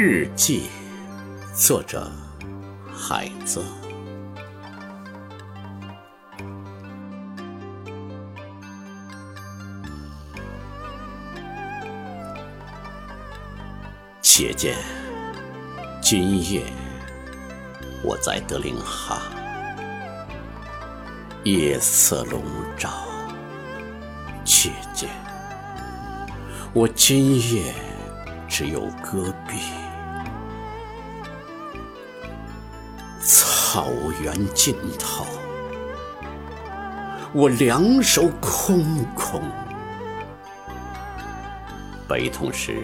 日记，作者海子。且见今夜我在德令哈，夜色笼罩。且见我今夜只有戈壁，草原尽头，我两手空空，悲痛时。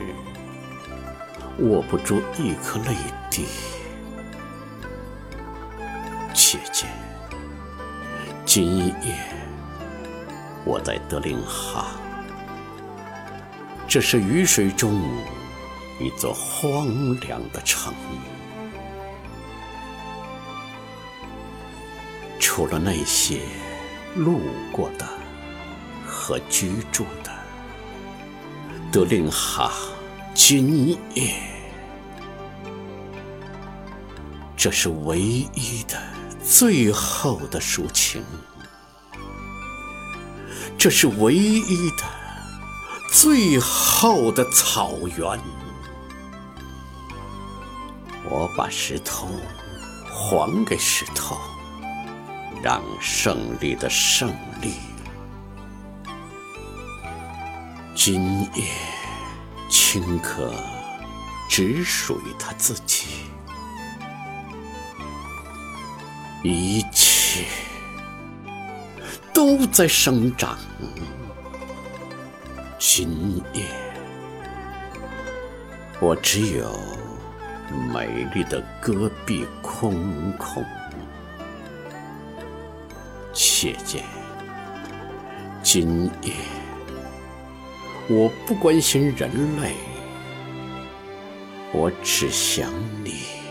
握不住一颗泪滴，姐姐今夜我在德令哈，这是雨水中一座荒凉的城，除了那些路过的和居住的，德令哈。今夜，这是唯一的、最后的抒情；这是唯一的、最后的草原。我把石头还给石头，让胜利的胜利。今夜。顷刻，只属于他自己。一切都在生长。今夜，我只有美丽的戈壁空空。姐姐，今夜。我不关心人类，我只想你。